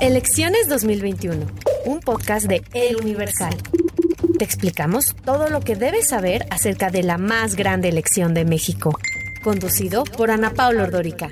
Elecciones 2021, un podcast de El Universal. Te explicamos todo lo que debes saber acerca de la más grande elección de México, conducido por Ana Paula Ordórica.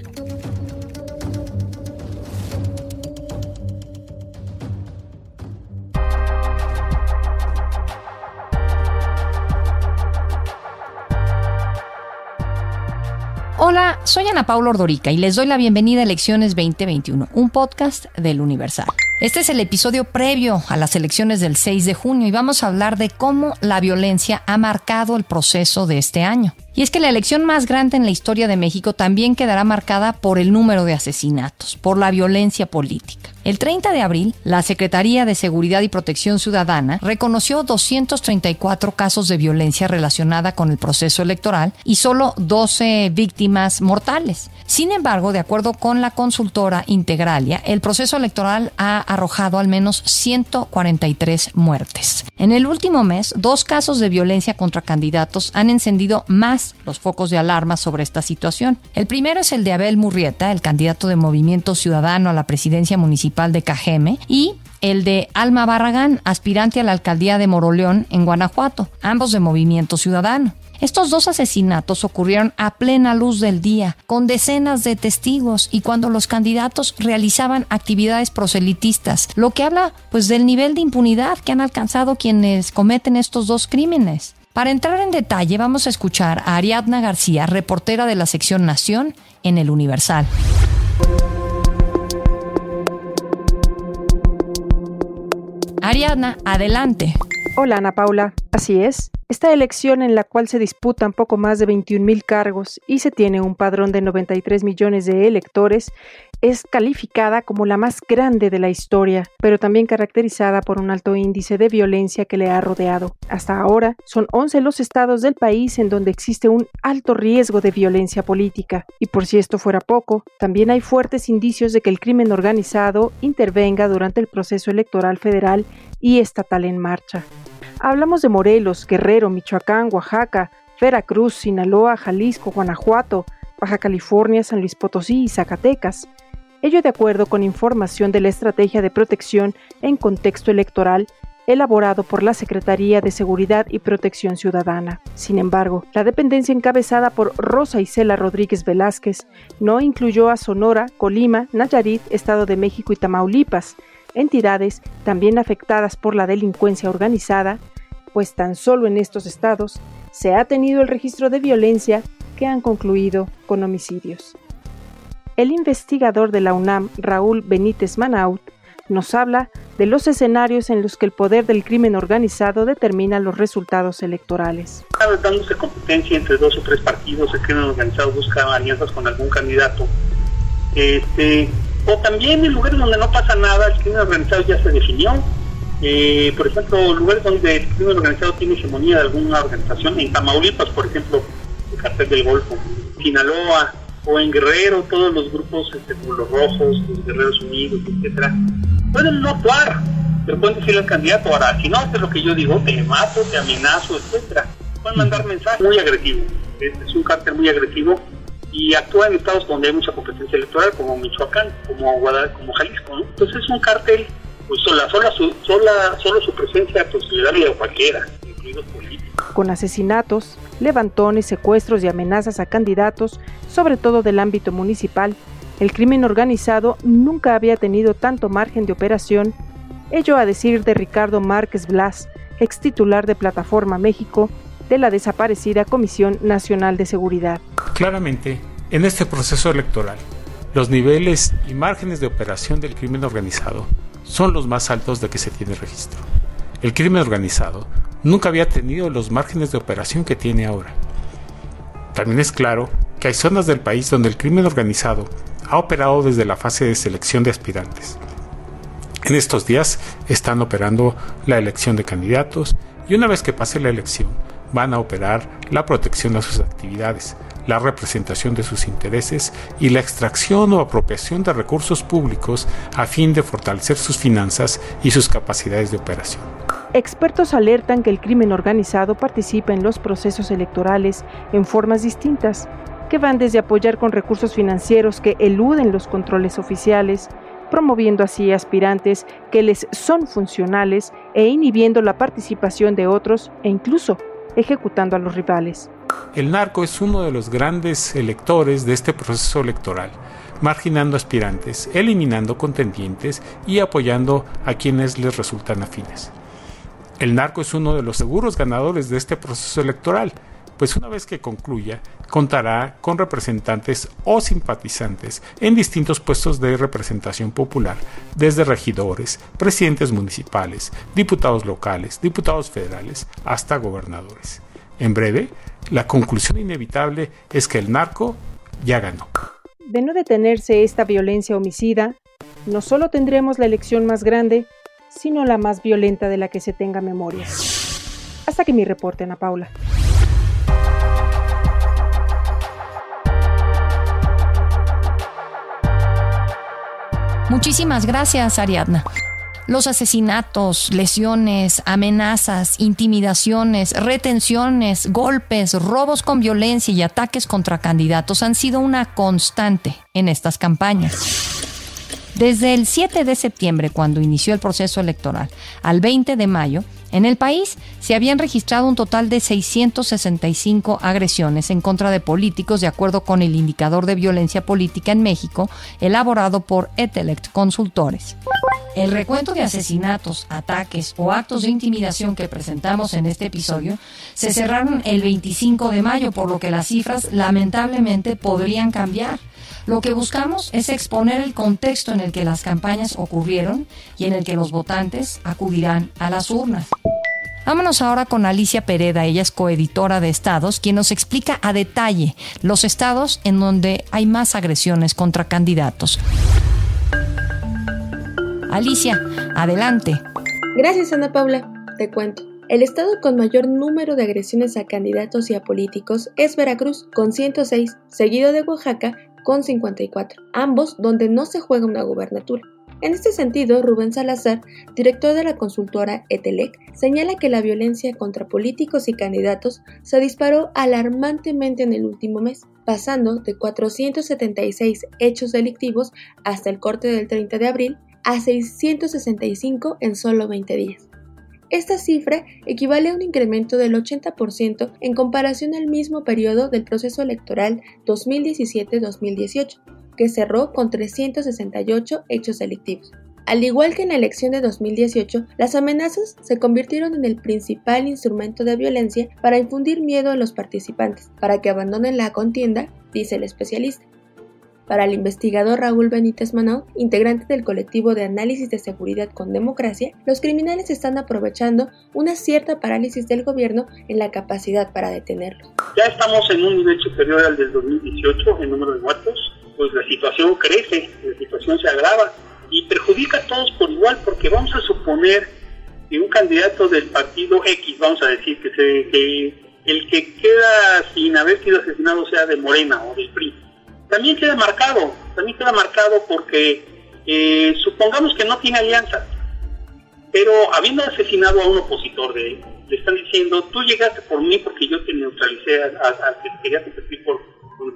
Hola, soy Ana Paula Ordorica y les doy la bienvenida a Elecciones 2021, un podcast del Universal. Este es el episodio previo a las elecciones del 6 de junio y vamos a hablar de cómo la violencia ha marcado el proceso de este año. Y es que la elección más grande en la historia de México también quedará marcada por el número de asesinatos, por la violencia política. El 30 de abril, la Secretaría de Seguridad y Protección Ciudadana reconoció 234 casos de violencia relacionada con el proceso electoral y solo 12 víctimas mortales. Sin embargo, de acuerdo con la consultora Integralia, el proceso electoral ha arrojado al menos 143 muertes. En el último mes, dos casos de violencia contra candidatos han encendido más los focos de alarma sobre esta situación. El primero es el de Abel Murrieta, el candidato de Movimiento Ciudadano a la presidencia municipal de Cajeme, y el de Alma Barragán, aspirante a la alcaldía de Moroleón en Guanajuato, ambos de Movimiento Ciudadano. Estos dos asesinatos ocurrieron a plena luz del día, con decenas de testigos y cuando los candidatos realizaban actividades proselitistas, lo que habla pues del nivel de impunidad que han alcanzado quienes cometen estos dos crímenes. Para entrar en detalle, vamos a escuchar a Ariadna García, reportera de la sección Nación en el Universal. Ariadna, adelante. Hola Ana Paula, así es. Esta elección en la cual se disputan poco más de 21 mil cargos y se tiene un padrón de 93 millones de electores es calificada como la más grande de la historia, pero también caracterizada por un alto índice de violencia que le ha rodeado. Hasta ahora, son 11 los estados del país en donde existe un alto riesgo de violencia política. Y por si esto fuera poco, también hay fuertes indicios de que el crimen organizado intervenga durante el proceso electoral federal y estatal en marcha. Hablamos de Morelos, Guerrero, Michoacán, Oaxaca, Veracruz, Sinaloa, Jalisco, Guanajuato, Baja California, San Luis Potosí y Zacatecas ello de acuerdo con información de la Estrategia de Protección en Contexto Electoral elaborado por la Secretaría de Seguridad y Protección Ciudadana. Sin embargo, la dependencia encabezada por Rosa Isela Rodríguez Velázquez no incluyó a Sonora, Colima, Nayarit, Estado de México y Tamaulipas, entidades también afectadas por la delincuencia organizada, pues tan solo en estos estados se ha tenido el registro de violencia que han concluido con homicidios. El investigador de la UNAM, Raúl Benítez Manaut, nos habla de los escenarios en los que el poder del crimen organizado determina los resultados electorales. Dándose competencia entre dos o tres partidos, el crimen organizado busca alianzas con algún candidato. Este, o también en lugares donde no pasa nada, el crimen organizado ya se definió. Eh, por ejemplo, lugares donde el crimen organizado tiene hegemonía de alguna organización, en Tamaulipas, por ejemplo, el cartel del Golfo, Sinaloa, o en Guerrero, todos los grupos este, como los Rojos, los Guerreros Unidos, etcétera, pueden no actuar, pero pueden decirle al candidato, ahora, si no haces lo que yo digo, te mato, te amenazo, etcétera. Pueden mandar mensajes muy agresivos. es un cártel muy agresivo y actúa en estados donde hay mucha competencia electoral, como Michoacán, como Guadalajara, como Jalisco. Entonces es un cártel, pues sola, sola, su, sola, solo su presencia pues le daría a cualquiera, incluidos políticos. con asesinatos, levantones, secuestros y amenazas a candidatos, sobre todo del ámbito municipal, el crimen organizado nunca había tenido tanto margen de operación, ello a decir de Ricardo Márquez Blas, ex titular de Plataforma México, de la desaparecida Comisión Nacional de Seguridad. Claramente, en este proceso electoral, los niveles y márgenes de operación del crimen organizado son los más altos de que se tiene registro. El crimen organizado nunca había tenido los márgenes de operación que tiene ahora. También es claro que hay zonas del país donde el crimen organizado ha operado desde la fase de selección de aspirantes. En estos días están operando la elección de candidatos y una vez que pase la elección van a operar la protección de sus actividades, la representación de sus intereses y la extracción o apropiación de recursos públicos a fin de fortalecer sus finanzas y sus capacidades de operación. Expertos alertan que el crimen organizado participa en los procesos electorales en formas distintas, que van desde apoyar con recursos financieros que eluden los controles oficiales, promoviendo así aspirantes que les son funcionales e inhibiendo la participación de otros e incluso ejecutando a los rivales. El narco es uno de los grandes electores de este proceso electoral, marginando aspirantes, eliminando contendientes y apoyando a quienes les resultan afines. El narco es uno de los seguros ganadores de este proceso electoral, pues una vez que concluya, contará con representantes o simpatizantes en distintos puestos de representación popular, desde regidores, presidentes municipales, diputados locales, diputados federales, hasta gobernadores. En breve, la conclusión inevitable es que el narco ya ganó. De no detenerse esta violencia homicida, no solo tendremos la elección más grande, sino la más violenta de la que se tenga memoria. Hasta que mi reporte, Ana Paula. Muchísimas gracias, Ariadna. Los asesinatos, lesiones, amenazas, intimidaciones, retenciones, golpes, robos con violencia y ataques contra candidatos han sido una constante en estas campañas. Desde el 7 de septiembre, cuando inició el proceso electoral, al 20 de mayo, en el país se habían registrado un total de 665 agresiones en contra de políticos de acuerdo con el indicador de violencia política en México elaborado por Etelect Consultores. El recuento de asesinatos, ataques o actos de intimidación que presentamos en este episodio se cerraron el 25 de mayo, por lo que las cifras lamentablemente podrían cambiar. Lo que buscamos es exponer el contexto en el que las campañas ocurrieron y en el que los votantes acudirán a las urnas. Vámonos ahora con Alicia Pereda, ella es coeditora de estados, quien nos explica a detalle los estados en donde hay más agresiones contra candidatos. Alicia, adelante. Gracias Ana Paula, te cuento. El estado con mayor número de agresiones a candidatos y a políticos es Veracruz, con 106, seguido de Oaxaca, con 54, ambos donde no se juega una gubernatura. En este sentido, Rubén Salazar, director de la consultora Etelec, señala que la violencia contra políticos y candidatos se disparó alarmantemente en el último mes, pasando de 476 hechos delictivos hasta el corte del 30 de abril a 665 en solo 20 días. Esta cifra equivale a un incremento del 80% en comparación al mismo periodo del proceso electoral 2017-2018, que cerró con 368 hechos delictivos. Al igual que en la elección de 2018, las amenazas se convirtieron en el principal instrumento de violencia para infundir miedo a los participantes, para que abandonen la contienda, dice el especialista. Para el investigador Raúl Benítez Manau, integrante del colectivo de análisis de seguridad con democracia, los criminales están aprovechando una cierta parálisis del gobierno en la capacidad para detenerlos. Ya estamos en un nivel superior al del 2018 en número de muertos, pues la situación crece, la situación se agrava y perjudica a todos por igual porque vamos a suponer que un candidato del partido X, vamos a decir que, se, el que queda sin haber sido asesinado sea de Morena o del PRI también queda marcado, también queda marcado porque eh, supongamos que no tiene alianza, pero habiendo asesinado a un opositor de él, le están diciendo, tú llegaste por mí porque yo te neutralicé al que quería competir por,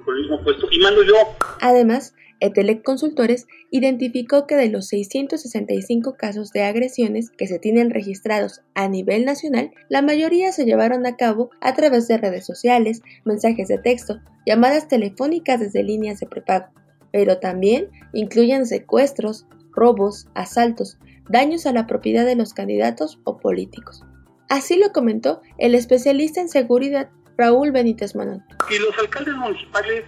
por, el mismo puesto y mando yo. Además, Etelec Consultores identificó que de los 665 casos de agresiones que se tienen registrados a nivel nacional, la mayoría se llevaron a cabo a través de redes sociales, mensajes de texto, llamadas telefónicas desde líneas de prepago, pero también incluyen secuestros, robos, asaltos, daños a la propiedad de los candidatos o políticos. Así lo comentó el especialista en seguridad Raúl Benítez Manón. Y los alcaldes municipales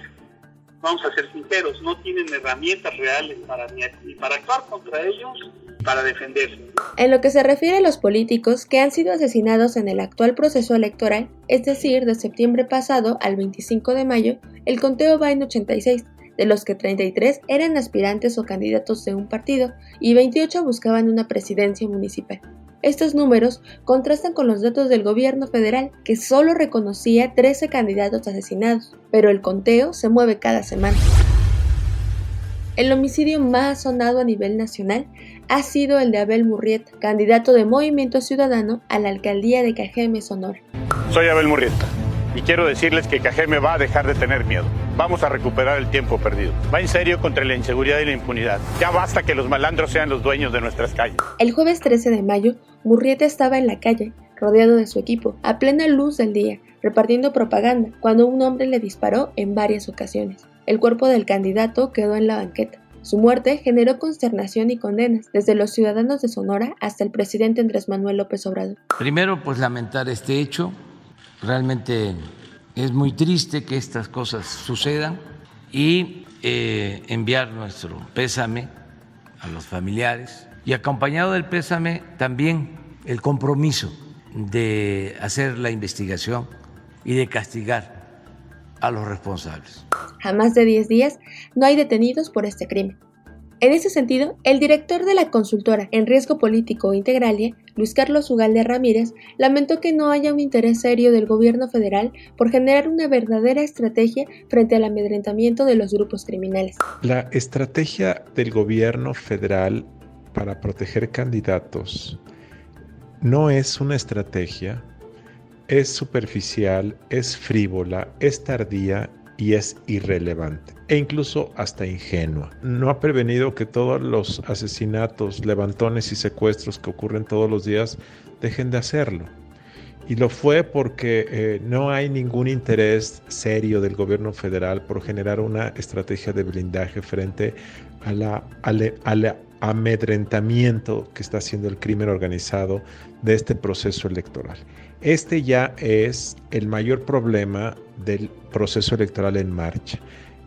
vamos a ser sinceros, no tienen herramientas reales para, ni para actuar contra ellos, para defenderse. En lo que se refiere a los políticos que han sido asesinados en el actual proceso electoral, es decir, de septiembre pasado al 25 de mayo, el conteo va en 86, de los que 33 eran aspirantes o candidatos de un partido y 28 buscaban una presidencia municipal. Estos números contrastan con los datos del gobierno federal, que solo reconocía 13 candidatos asesinados, pero el conteo se mueve cada semana. El homicidio más sonado a nivel nacional ha sido el de Abel Murrieta, candidato de Movimiento Ciudadano a la alcaldía de Cajeme, Sonora. Soy Abel Murrieta y quiero decirles que Cajeme va a dejar de tener miedo. Vamos a recuperar el tiempo perdido. Va en serio contra la inseguridad y la impunidad. Ya basta que los malandros sean los dueños de nuestras calles. El jueves 13 de mayo, Murrieta estaba en la calle, rodeado de su equipo, a plena luz del día, repartiendo propaganda, cuando un hombre le disparó en varias ocasiones. El cuerpo del candidato quedó en la banqueta. Su muerte generó consternación y condenas, desde los ciudadanos de Sonora hasta el presidente Andrés Manuel López Obrador. Primero, pues lamentar este hecho, Realmente es muy triste que estas cosas sucedan y eh, enviar nuestro pésame a los familiares y acompañado del pésame también el compromiso de hacer la investigación y de castigar a los responsables. A más de 10 días no hay detenidos por este crimen. En ese sentido, el director de la consultora en riesgo político Integralia, Luis Carlos Ugalde Ramírez, lamentó que no haya un interés serio del gobierno federal por generar una verdadera estrategia frente al amedrentamiento de los grupos criminales. La estrategia del gobierno federal para proteger candidatos no es una estrategia, es superficial, es frívola, es tardía y es irrelevante e incluso hasta ingenua. No ha prevenido que todos los asesinatos, levantones y secuestros que ocurren todos los días dejen de hacerlo. Y lo fue porque eh, no hay ningún interés serio del gobierno federal por generar una estrategia de blindaje frente a la, amedrentamiento que está haciendo el crimen organizado de este proceso electoral. Este ya es el mayor problema del proceso electoral en marcha.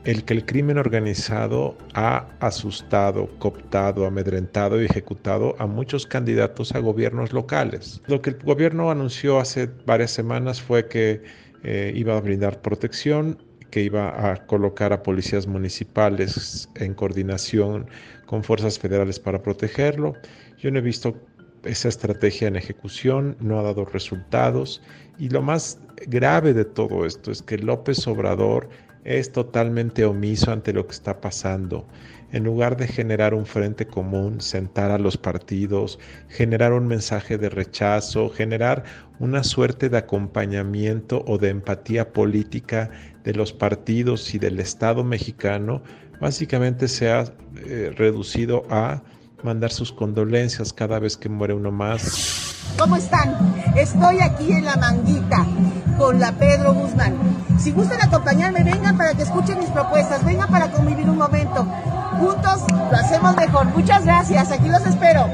El que el crimen organizado ha asustado, cooptado, amedrentado y ejecutado a muchos candidatos a gobiernos locales. Lo que el gobierno anunció hace varias semanas fue que eh, iba a brindar protección, que iba a colocar a policías municipales en coordinación con fuerzas federales para protegerlo. Yo no he visto esa estrategia en ejecución no ha dado resultados y lo más grave de todo esto es que López Obrador es totalmente omiso ante lo que está pasando. En lugar de generar un frente común, sentar a los partidos, generar un mensaje de rechazo, generar una suerte de acompañamiento o de empatía política de los partidos y del Estado mexicano, básicamente se ha eh, reducido a mandar sus condolencias cada vez que muere uno más. ¿Cómo están? Estoy aquí en la manguita con la Pedro Guzmán. Si gustan acompañarme, vengan para que escuchen mis propuestas, vengan para convivir un momento. Juntos lo hacemos mejor. Muchas gracias, aquí los espero.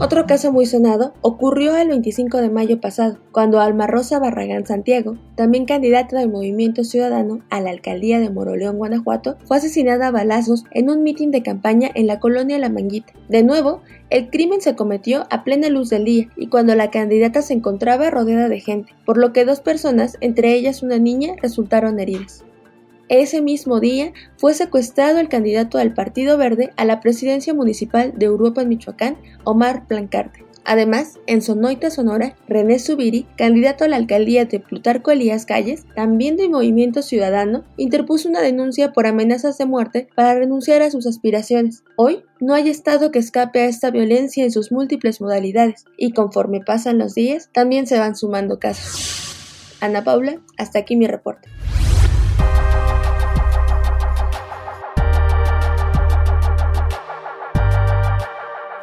Otro caso muy sonado ocurrió el 25 de mayo pasado, cuando Alma Rosa Barragán Santiago, también candidata del Movimiento Ciudadano a la alcaldía de Moroleón, Guanajuato, fue asesinada a balazos en un mitin de campaña en la colonia La Manguita. De nuevo, el crimen se cometió a plena luz del día y cuando la candidata se encontraba rodeada de gente, por lo que dos personas, entre ellas una niña, resultaron heridas. Ese mismo día fue secuestrado el candidato del Partido Verde a la presidencia municipal de Europa en Michoacán, Omar Plancarte. Además, en Sonoita, Sonora, René Subiri, candidato a la alcaldía de Plutarco Elías Calles, también de Movimiento Ciudadano, interpuso una denuncia por amenazas de muerte para renunciar a sus aspiraciones. Hoy, no hay Estado que escape a esta violencia en sus múltiples modalidades, y conforme pasan los días, también se van sumando casos. Ana Paula, hasta aquí mi reporte.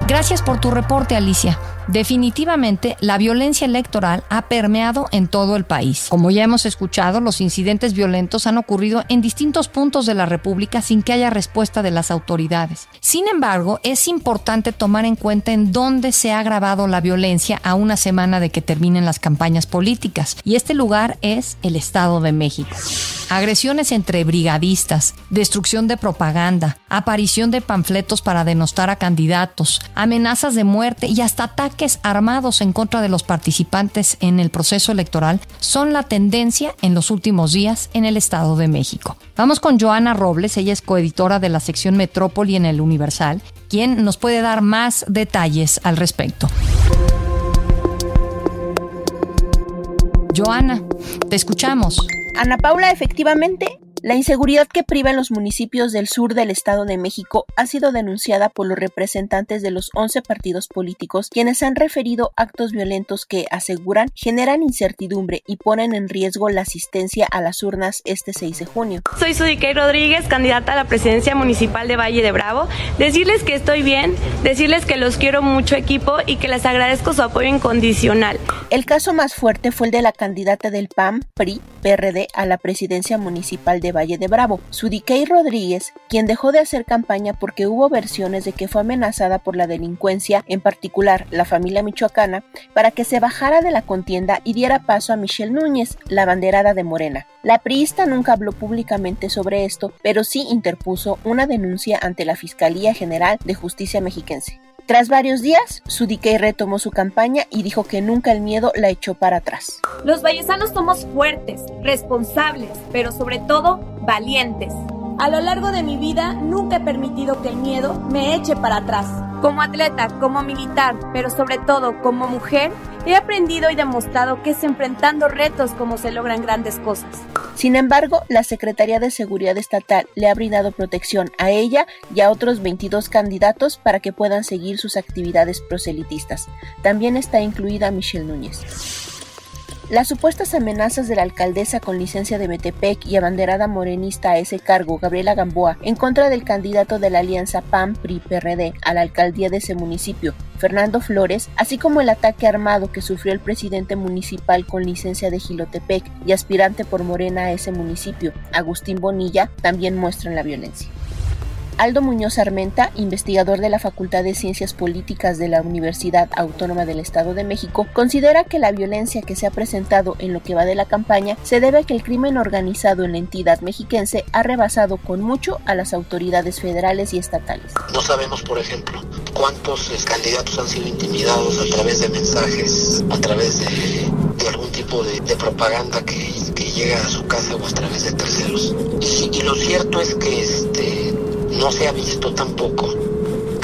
Gracias por tu reporte, Alicia. Definitivamente, la violencia electoral ha permeado en todo el país. Como ya hemos escuchado, los incidentes violentos han ocurrido en distintos puntos de la República sin que haya respuesta de las autoridades. Sin embargo, es importante tomar en cuenta en dónde se ha agravado la violencia a una semana de que terminen las campañas políticas, y este lugar es el Estado de México. Agresiones entre brigadistas, destrucción de propaganda, aparición de panfletos para denostar a candidatos, amenazas de muerte y hasta ataques armados en contra de los participantes en el proceso electoral son la tendencia en los últimos días en el Estado de México. Vamos con Joana Robles, ella es coeditora de la sección Metrópoli en el Universal, quien nos puede dar más detalles al respecto. Joana, te escuchamos. Ana Paula, efectivamente, la inseguridad que priva en los municipios del sur del Estado de México ha sido denunciada por los representantes de los 11 partidos políticos, quienes han referido actos violentos que, aseguran, generan incertidumbre y ponen en riesgo la asistencia a las urnas este 6 de junio. Soy Sudikey Rodríguez, candidata a la presidencia municipal de Valle de Bravo. Decirles que estoy bien, decirles que los quiero mucho equipo y que les agradezco su apoyo incondicional. El caso más fuerte fue el de la candidata del PAM, PRI, PRD a la presidencia municipal de Valle de Bravo, Sudikey Rodríguez, quien dejó de hacer campaña porque hubo versiones de que fue amenazada por la delincuencia, en particular la familia michoacana, para que se bajara de la contienda y diera paso a Michelle Núñez, la banderada de Morena. La priista nunca habló públicamente sobre esto, pero sí interpuso una denuncia ante la Fiscalía General de Justicia Mexiquense. Tras varios días, Sudikey retomó su campaña y dijo que nunca el miedo la echó para atrás. Los vallesanos somos fuertes, responsables, pero sobre todo valientes. A lo largo de mi vida nunca he permitido que el miedo me eche para atrás. Como atleta, como militar, pero sobre todo como mujer, he aprendido y demostrado que es enfrentando retos como se logran grandes cosas. Sin embargo, la Secretaría de Seguridad Estatal le ha brindado protección a ella y a otros 22 candidatos para que puedan seguir sus actividades proselitistas. También está incluida Michelle Núñez. Las supuestas amenazas de la alcaldesa con licencia de Metepec y abanderada morenista a ese cargo, Gabriela Gamboa, en contra del candidato de la alianza PAN-PRI-PRD a la alcaldía de ese municipio, Fernando Flores, así como el ataque armado que sufrió el presidente municipal con licencia de Gilotepec y aspirante por Morena a ese municipio, Agustín Bonilla, también muestran la violencia. Aldo Muñoz Armenta, investigador de la Facultad de Ciencias Políticas de la Universidad Autónoma del Estado de México, considera que la violencia que se ha presentado en lo que va de la campaña se debe a que el crimen organizado en la entidad mexiquense ha rebasado con mucho a las autoridades federales y estatales. No sabemos, por ejemplo, cuántos candidatos han sido intimidados a través de mensajes, a través de, algún tipo de, propaganda que, llega a su casa o a través de terceros. Y, y lo cierto es que este no se ha visto tampoco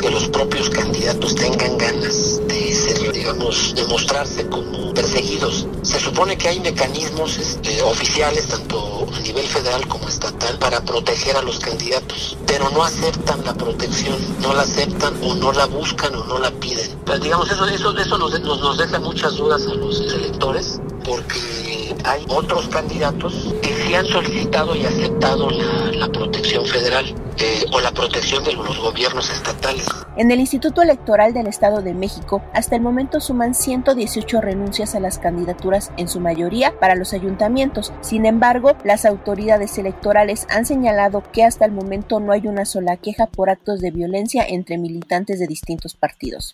que los propios candidatos tengan ganas de ser, digamos, de mostrarse como perseguidos. Se supone que hay mecanismos este, oficiales, tanto a nivel federal como estatal, para proteger a los candidatos, pero no aceptan la protección, no la aceptan o no la buscan o no la piden. Pues, digamos, eso, eso, eso nos, nos deja muchas dudas a los electores, porque hay otros candidatos que sí han solicitado y aceptado la, protección federal eh, o la protección de los gobiernos estatales. En el Instituto Electoral del Estado de México, hasta el momento suman 118 renuncias a las candidaturas, en su mayoría para los ayuntamientos. Sin embargo, las autoridades electorales han señalado que hasta el momento no hay una sola queja por actos de violencia entre militantes de distintos partidos.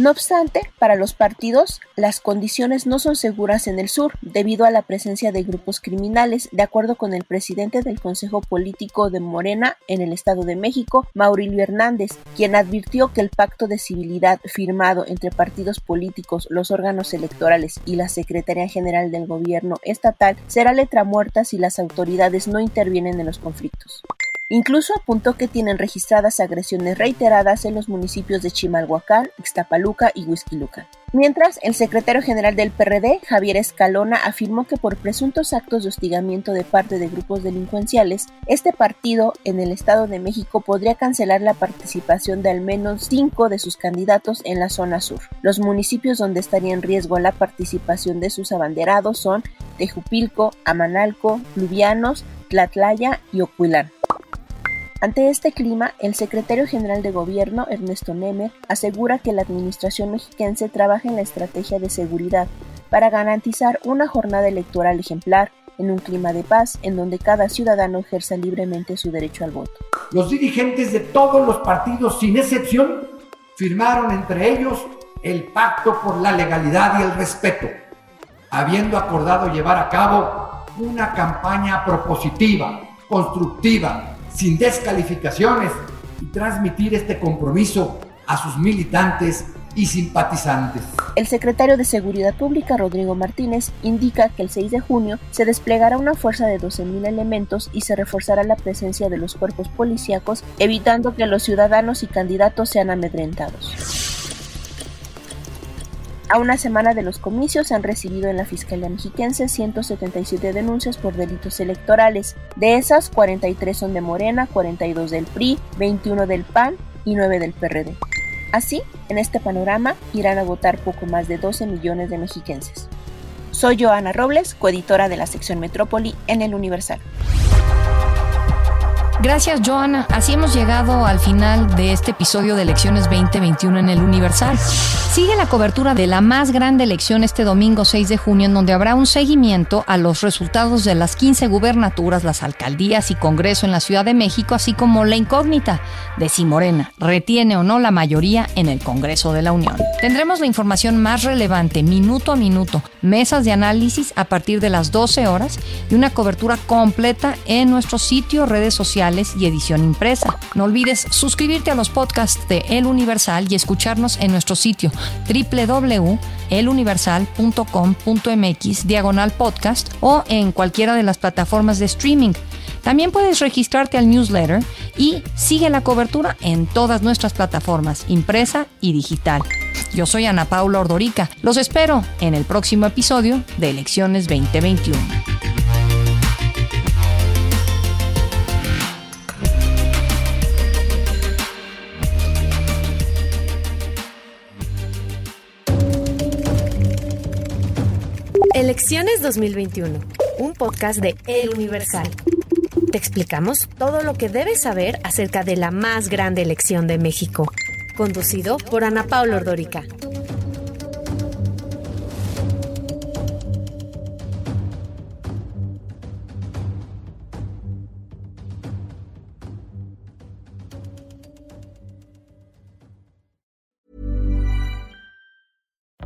No obstante, para los partidos, las condiciones no son seguras en el sur, debido a la presencia de grupos criminales, de acuerdo con el presidente del Consejo Político de Morena en el Estado de México, Maurilio Hernández, quien advirtió que el pacto de civilidad firmado entre partidos políticos, los órganos electorales y la Secretaría General del Gobierno estatal será letra muerta si las autoridades no intervienen en los conflictos. Incluso apuntó que tienen registradas agresiones reiteradas en los municipios de Chimalhuacán, Ixtapaluca y Huizquilucan. Mientras, el secretario general del PRD, Javier Escalona, afirmó que por presuntos actos de hostigamiento de parte de grupos delincuenciales, este partido en el Estado de México podría cancelar la participación de al menos cinco de sus candidatos en la zona sur. Los municipios donde estaría en riesgo la participación de sus abanderados son Tejupilco, Amanalco, Lubianos, Tlatlaya y Ocuilán. Ante este clima, el secretario general de Gobierno, Ernesto Nemer, asegura que la administración mexiquense trabaja en la estrategia de seguridad para garantizar una jornada electoral ejemplar en un clima de paz en donde cada ciudadano ejerza libremente su derecho al voto. Los dirigentes de todos los partidos, sin excepción, firmaron entre ellos el pacto por la legalidad y el respeto, habiendo acordado llevar a cabo una campaña propositiva, constructiva, sin descalificaciones y transmitir este compromiso a sus militantes y simpatizantes. El secretario de Seguridad Pública, Rodrigo Martínez, indica que el 6 de junio se desplegará una fuerza de 12.000 elementos y se reforzará la presencia de los cuerpos policíacos, evitando que los ciudadanos y candidatos sean amedrentados. A una semana de los comicios se han recibido en la Fiscalía Mexiquense 177 denuncias por delitos electorales. De esas, 43 son de Morena, 42 del PRI, 21 del PAN y 9 del PRD. Así, en este panorama, irán a votar poco más de 12 millones de mexiquenses. Soy Joana Robles, coeditora de la sección Metrópoli en El Universal. Gracias, Joana. Así hemos llegado al final de este episodio de Elecciones 2021 en el Universal. Sigue la cobertura de la más grande elección este domingo 6 de junio, en donde habrá un seguimiento a los resultados de las 15 gubernaturas, las alcaldías y Congreso en la Ciudad de México, así como la incógnita de si Morena retiene o no la mayoría en el Congreso de la Unión. Tendremos la información más relevante minuto a minuto, mesas de análisis a partir de las 12 horas y una cobertura completa en nuestro sitio, redes sociales y edición impresa. No olvides suscribirte a los podcasts de El Universal y escucharnos en nuestro sitio www.eluniversal.com.mx diagonal podcast o en cualquiera de las plataformas de streaming. También puedes registrarte al newsletter y sigue la cobertura en todas nuestras plataformas, impresa y digital. Yo soy Ana Paula Ordorica. Los espero en el próximo episodio de Elecciones 2021. Elecciones 2021, un podcast de El Universal. Te explicamos todo lo que debes saber acerca de la más grande elección de México, conducido por Ana Paula Ordorica.